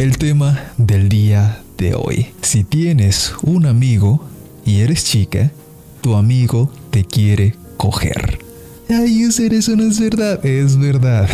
el tema del día de hoy. Si tienes un amigo y eres chica, tu amigo te quiere coger. Ay, User, eso no es verdad. Es verdad.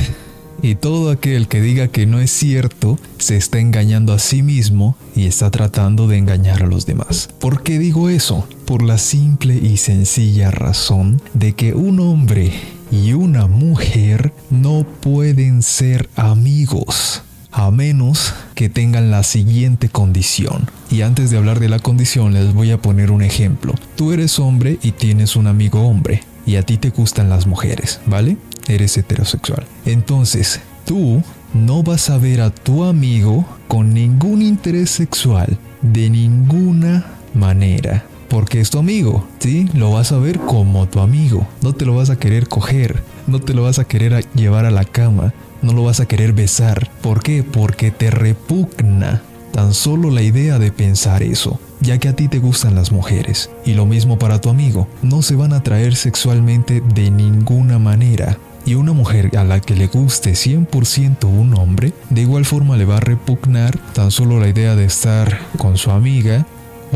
Y todo aquel que diga que no es cierto se está engañando a sí mismo y está tratando de engañar a los demás. ¿Por qué digo eso? Por la simple y sencilla razón de que un hombre y una mujer no pueden ser amigos a menos que tengan la siguiente condición. Y antes de hablar de la condición les voy a poner un ejemplo. Tú eres hombre y tienes un amigo hombre y a ti te gustan las mujeres, ¿vale? Eres heterosexual. Entonces, tú no vas a ver a tu amigo con ningún interés sexual de ninguna manera. Porque es tu amigo, ¿sí? Lo vas a ver como tu amigo. No te lo vas a querer coger, no te lo vas a querer llevar a la cama, no lo vas a querer besar. ¿Por qué? Porque te repugna tan solo la idea de pensar eso, ya que a ti te gustan las mujeres. Y lo mismo para tu amigo, no se van a atraer sexualmente de ninguna manera. Y una mujer a la que le guste 100% un hombre, de igual forma le va a repugnar tan solo la idea de estar con su amiga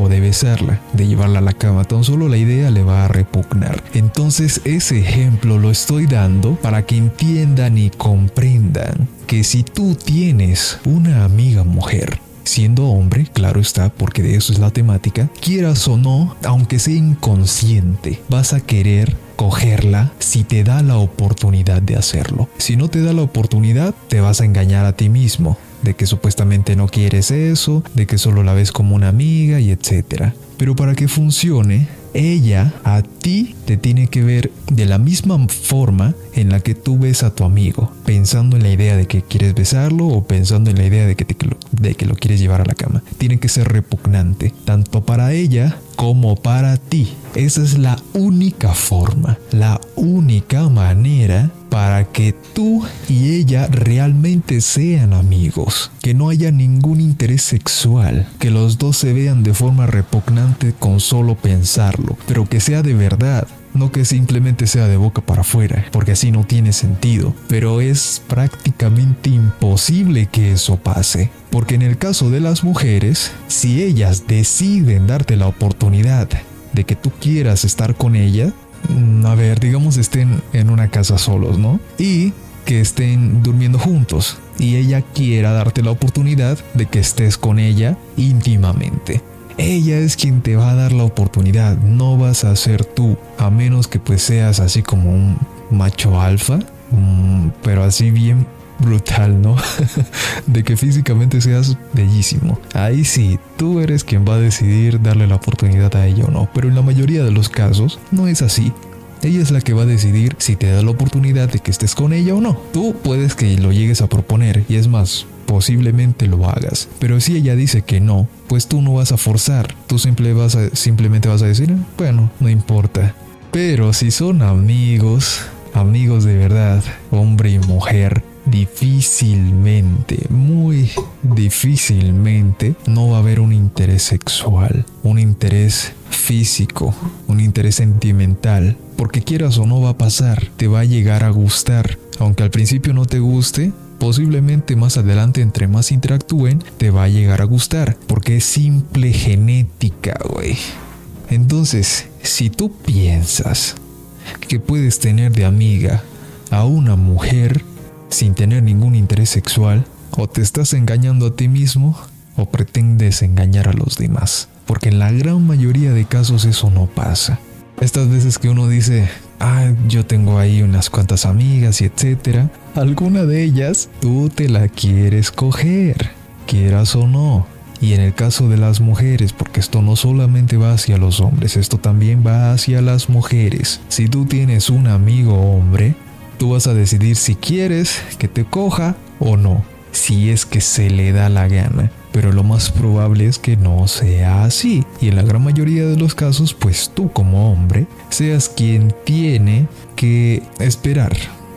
o de besarla, de llevarla a la cama, tan solo la idea le va a repugnar. Entonces ese ejemplo lo estoy dando para que entiendan y comprendan que si tú tienes una amiga mujer, siendo hombre, claro está, porque de eso es la temática, quieras o no, aunque sea inconsciente, vas a querer cogerla si te da la oportunidad de hacerlo. Si no te da la oportunidad, te vas a engañar a ti mismo de que supuestamente no quieres eso, de que solo la ves como una amiga y etcétera. Pero para que funcione, ella a ti te tiene que ver de la misma forma en la que tú ves a tu amigo, pensando en la idea de que quieres besarlo o pensando en la idea de que, lo, de que lo quieres llevar a la cama. Tiene que ser repugnante, tanto para ella como para ti. Esa es la única forma, la única manera para que tú y ella realmente sean amigos, que no haya ningún interés sexual, que los dos se vean de forma repugnante con solo pensarlo, pero que sea de verdad, no que simplemente sea de boca para afuera, porque así no tiene sentido. Pero es prácticamente imposible que eso pase. Porque en el caso de las mujeres, si ellas deciden darte la oportunidad de que tú quieras estar con ella, mm, a ver, digamos estén en una casa solos, ¿no? Y que estén durmiendo juntos y ella quiera darte la oportunidad de que estés con ella íntimamente. Ella es quien te va a dar la oportunidad, no vas a ser tú, a menos que pues seas así como un macho alfa, mm, pero así bien brutal, ¿no? de que físicamente seas bellísimo. Ahí sí, tú eres quien va a decidir darle la oportunidad a ella o no, pero en la mayoría de los casos no es así. Ella es la que va a decidir si te da la oportunidad de que estés con ella o no. Tú puedes que lo llegues a proponer y es más, posiblemente lo hagas. Pero si ella dice que no, pues tú no vas a forzar. Tú vas a, simplemente vas a decir, bueno, no importa. Pero si son amigos, amigos de verdad, hombre y mujer, difícilmente, muy difícilmente, no va a haber un interés sexual, un interés físico, un interés sentimental, porque quieras o no va a pasar, te va a llegar a gustar, aunque al principio no te guste, posiblemente más adelante entre más interactúen, te va a llegar a gustar, porque es simple genética, güey. Entonces, si tú piensas que puedes tener de amiga a una mujer sin tener ningún interés sexual, o te estás engañando a ti mismo, o pretendes engañar a los demás. Porque en la gran mayoría de casos eso no pasa. Estas veces que uno dice, ah, yo tengo ahí unas cuantas amigas y etcétera, alguna de ellas tú te la quieres coger, quieras o no. Y en el caso de las mujeres, porque esto no solamente va hacia los hombres, esto también va hacia las mujeres. Si tú tienes un amigo hombre, tú vas a decidir si quieres que te coja o no, si es que se le da la gana pero lo más probable es que no sea así. Y en la gran mayoría de los casos, pues tú como hombre seas quien tiene que esperar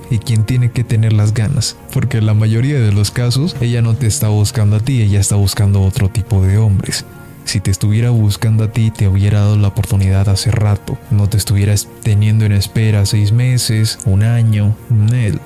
y quien tiene que tener las ganas. Porque en la mayoría de los casos ella no te está buscando a ti, ella está buscando otro tipo de hombres. Si te estuviera buscando a ti, te hubiera dado la oportunidad hace rato. No te estuvieras teniendo en espera seis meses, un año.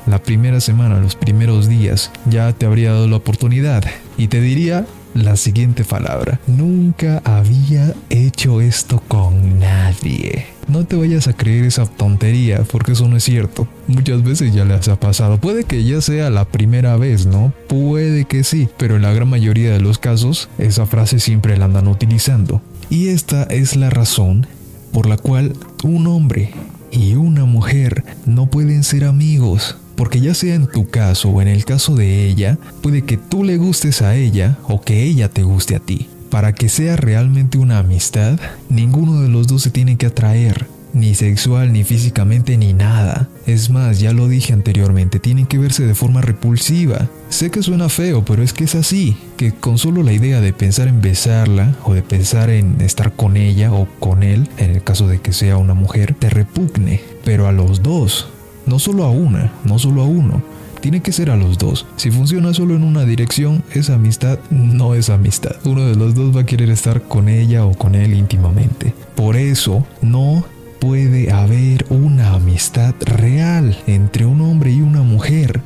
La primera semana, los primeros días, ya te habría dado la oportunidad. Y te diría la siguiente palabra. Nunca había hecho esto con nadie. No te vayas a creer esa tontería, porque eso no es cierto. Muchas veces ya les ha pasado. Puede que ya sea la primera vez, ¿no? Puede que sí, pero en la gran mayoría de los casos, esa frase siempre la andan utilizando. Y esta es la razón por la cual un hombre y una mujer no pueden ser amigos. Porque ya sea en tu caso o en el caso de ella, puede que tú le gustes a ella o que ella te guste a ti. Para que sea realmente una amistad, ninguno de los dos se tiene que atraer, ni sexual, ni físicamente, ni nada. Es más, ya lo dije anteriormente, tienen que verse de forma repulsiva. Sé que suena feo, pero es que es así, que con solo la idea de pensar en besarla o de pensar en estar con ella o con él, en el caso de que sea una mujer, te repugne, pero a los dos, no solo a una, no solo a uno. Tiene que ser a los dos. Si funciona solo en una dirección, esa amistad no es amistad. Uno de los dos va a querer estar con ella o con él íntimamente. Por eso, no puede haber una amistad real entre un hombre y una mujer.